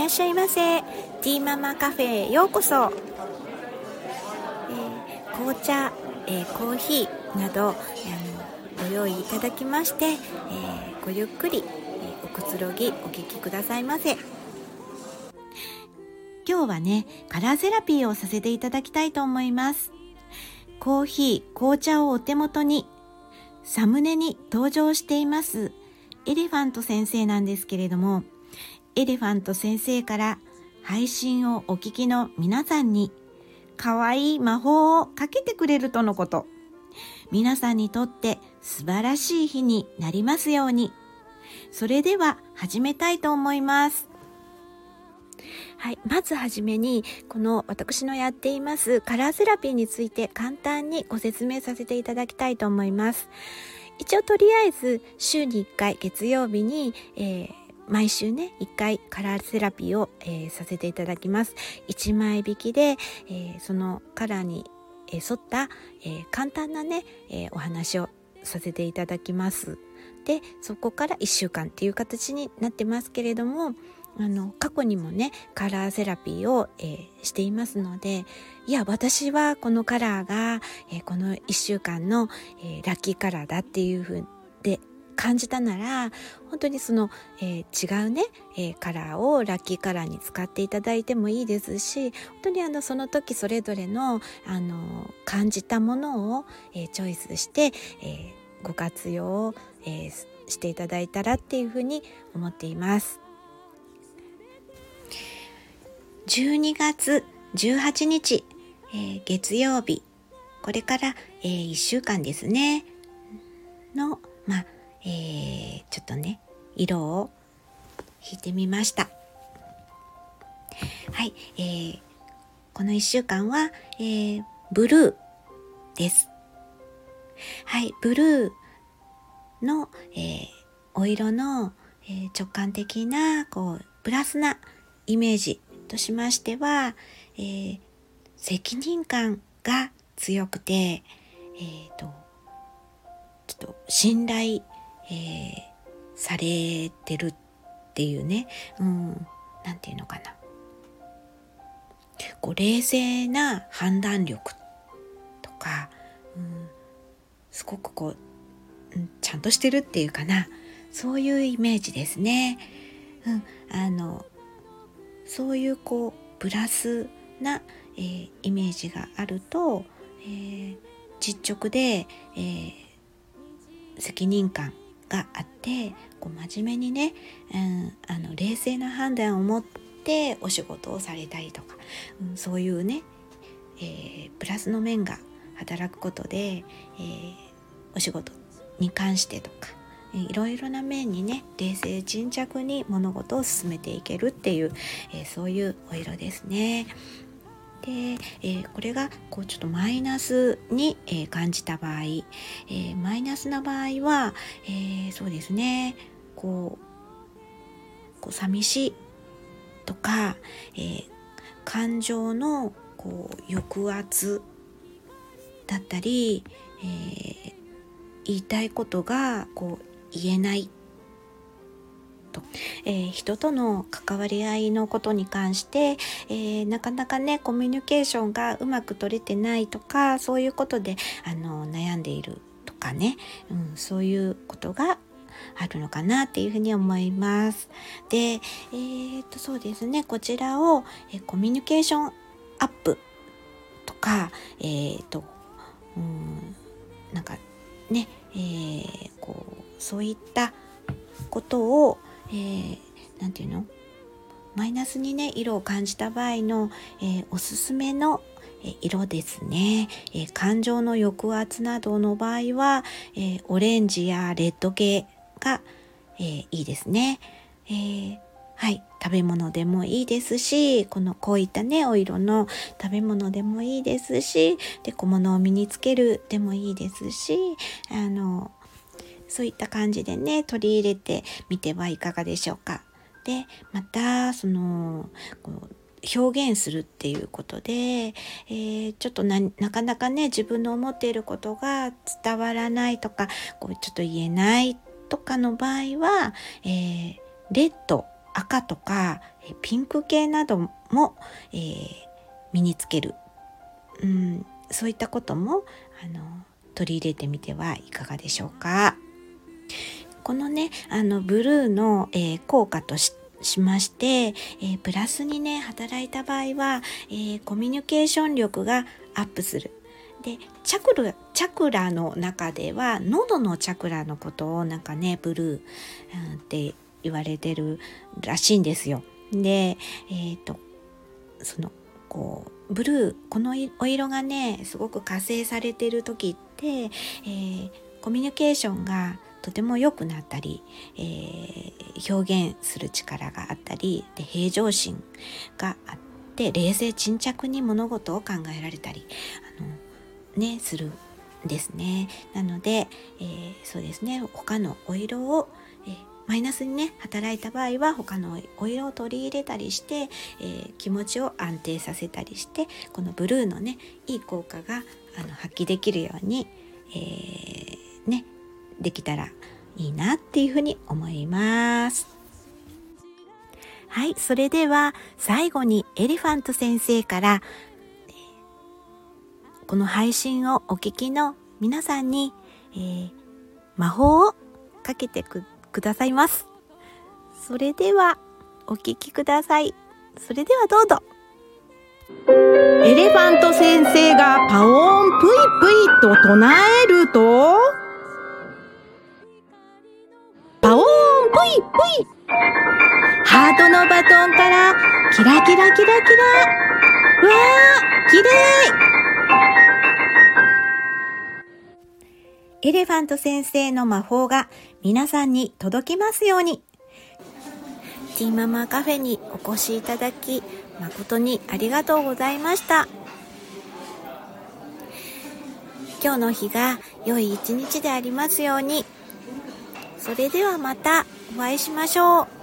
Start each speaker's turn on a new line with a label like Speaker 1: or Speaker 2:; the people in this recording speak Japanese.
Speaker 1: らっしゃいませ。ティーママカフェへようこそ、えー、紅茶、えー、コーヒーなどあのご用意いただきまして、えー、ごゆっくり、えおくつろぎお聞きくださいませ。今日はねカラーセラピーをさせていただきたいと思います。コーヒー紅茶をお手元にサムネに登場していますエレファント先生なんですけれどもエレファント先生から配信をお聞きの皆さんに可愛い魔法をかけてくれるとのこと。皆さんにとって素晴らしい日になりますように。それでは始めたいと思います。はい。まずはじめに、この私のやっていますカラーセラピーについて簡単にご説明させていただきたいと思います。一応とりあえず週に1回月曜日に、えー、毎週ね、1回カラーセラピーを、えー、させていただきます。1枚引きで、えー、そのカラーに、え沿った、え簡単なね、えお話をさせていただきます。で、そこから1週間っていう形になってますけれども、あの過去にもねカラーセラピーを、えー、していますのでいや私はこのカラーが、えー、この1週間の、えー、ラッキーカラーだっていうふうで感じたなら本当にその、えー、違うね、えー、カラーをラッキーカラーに使っていただいてもいいですし本当にあのその時それぞれのあの感じたものを、えー、チョイスして、えご活用、えしていただいたらっていうふうに思っています。12月18日、えー、月曜日、これから、えー、1週間ですね、の、まあ、えー、ちょっとね、色を引いてみました。はい、えー、この1週間は、えー、ブルーです。はい、ブルーの、えー、お色の、え、直感的な、こう、プラスなイメージとしましては、えー、責任感が強くて、えーと、ちょっと信頼、えー、されてるっていうね、うん、なんていうのかな。こう冷静な判断力とか、うん、すごくこう、うん、ちゃんとしてるっていうかなそういうイメージですね。うん、あのそういうこうプラスな、えー、イメージがあると、えー、実直で、えー、責任感があってこう真面目にね、うん、あの冷静な判断を持ってお仕事をされたりとか、うん、そういうね、えプラスの面が働くことで、えお仕事に関してとかいろいろな面にね冷静沈着に物事を進めていけるっていう、えー、そういうお色ですね。で、えー、これがこうちょっとマイナスに、えー、感じた場合、えー、マイナスな場合は、えそうですねこうこう寂しいとか、え感情のこう抑圧だったり、え言いたいことがこう言えないと、えー、人との関わり合いのことに関して、えー、なかなかねコミュニケーションがうまく取れてないとかそういうことであの悩んでいるとかね、うん、そういうことがあるのかなっていうふうに思います。で、えー、っとそうですね。こちらを、えコミュニケーションアップとかえー、っとうんなんかね、えー、こうそういったことを、えー、て言うの？マイナスにね色を感じた場合の、えー、おすすめの色ですね、えー、感情の抑圧などの場合は、えー、オレンジやレッド系が、えー、いいですね、えー、はい食べ物でもいいですしこのこういったねお色の食べ物でもいいですしで小物を身につけるでもいいですしあのそういった感じでね取り入れてみてはいかがでしょうか。でまたそのこう表現するっていうことで、えー、ちょっとなかなかね自分の思っていることが伝わらないとかこうちょっと言えないとかの場合は、えー、レッド赤とかピンク系なども、えー、身につける、うん、そういったこともあの取り入れてみてはいかがでしょうか。このねあのブルーの、えー、効果とししまして、えー、プラスにね働いた場合は、えー、コミュニケーション力がアップする。でチャクラチャクラの中では喉のチャクラのことをなんかねブルー、うん、って言われてるらしいんですよ。でえっ、とそのこうブルーこのお色がねすごく活性されてる時って、え、コミュニケーションがとても良くなったり、えー、表現する力があったりで平常心があって冷静沈着に物事を考えられたりあの、ね、するんですね。なので、えー、そうですね他のお色を、えー、マイナスにね働いた場合は他のお色を取り入れたりして、えー、気持ちを安定させたりしてこのブルーのねいい効果があの発揮できるように、えー、ねできたらいいなっていうふうに思います。はい、それでは最後にエリファント先生からこの配信をお聞きの皆さんに、えー、魔法をかけてくださいます。それではお聞きください。それではどうぞ。
Speaker 2: エレファント先生がパオーンプイプイと唱えるとーンぷいぷいハートのバトンからキラキラキラキラうわーきれ
Speaker 1: いエレファント先生の魔法が皆さんに届きますように。ティーママカフェにお越しいただき誠にありがとうございました。今日の日が良い一日でありますように。それではまたお会いしましょう。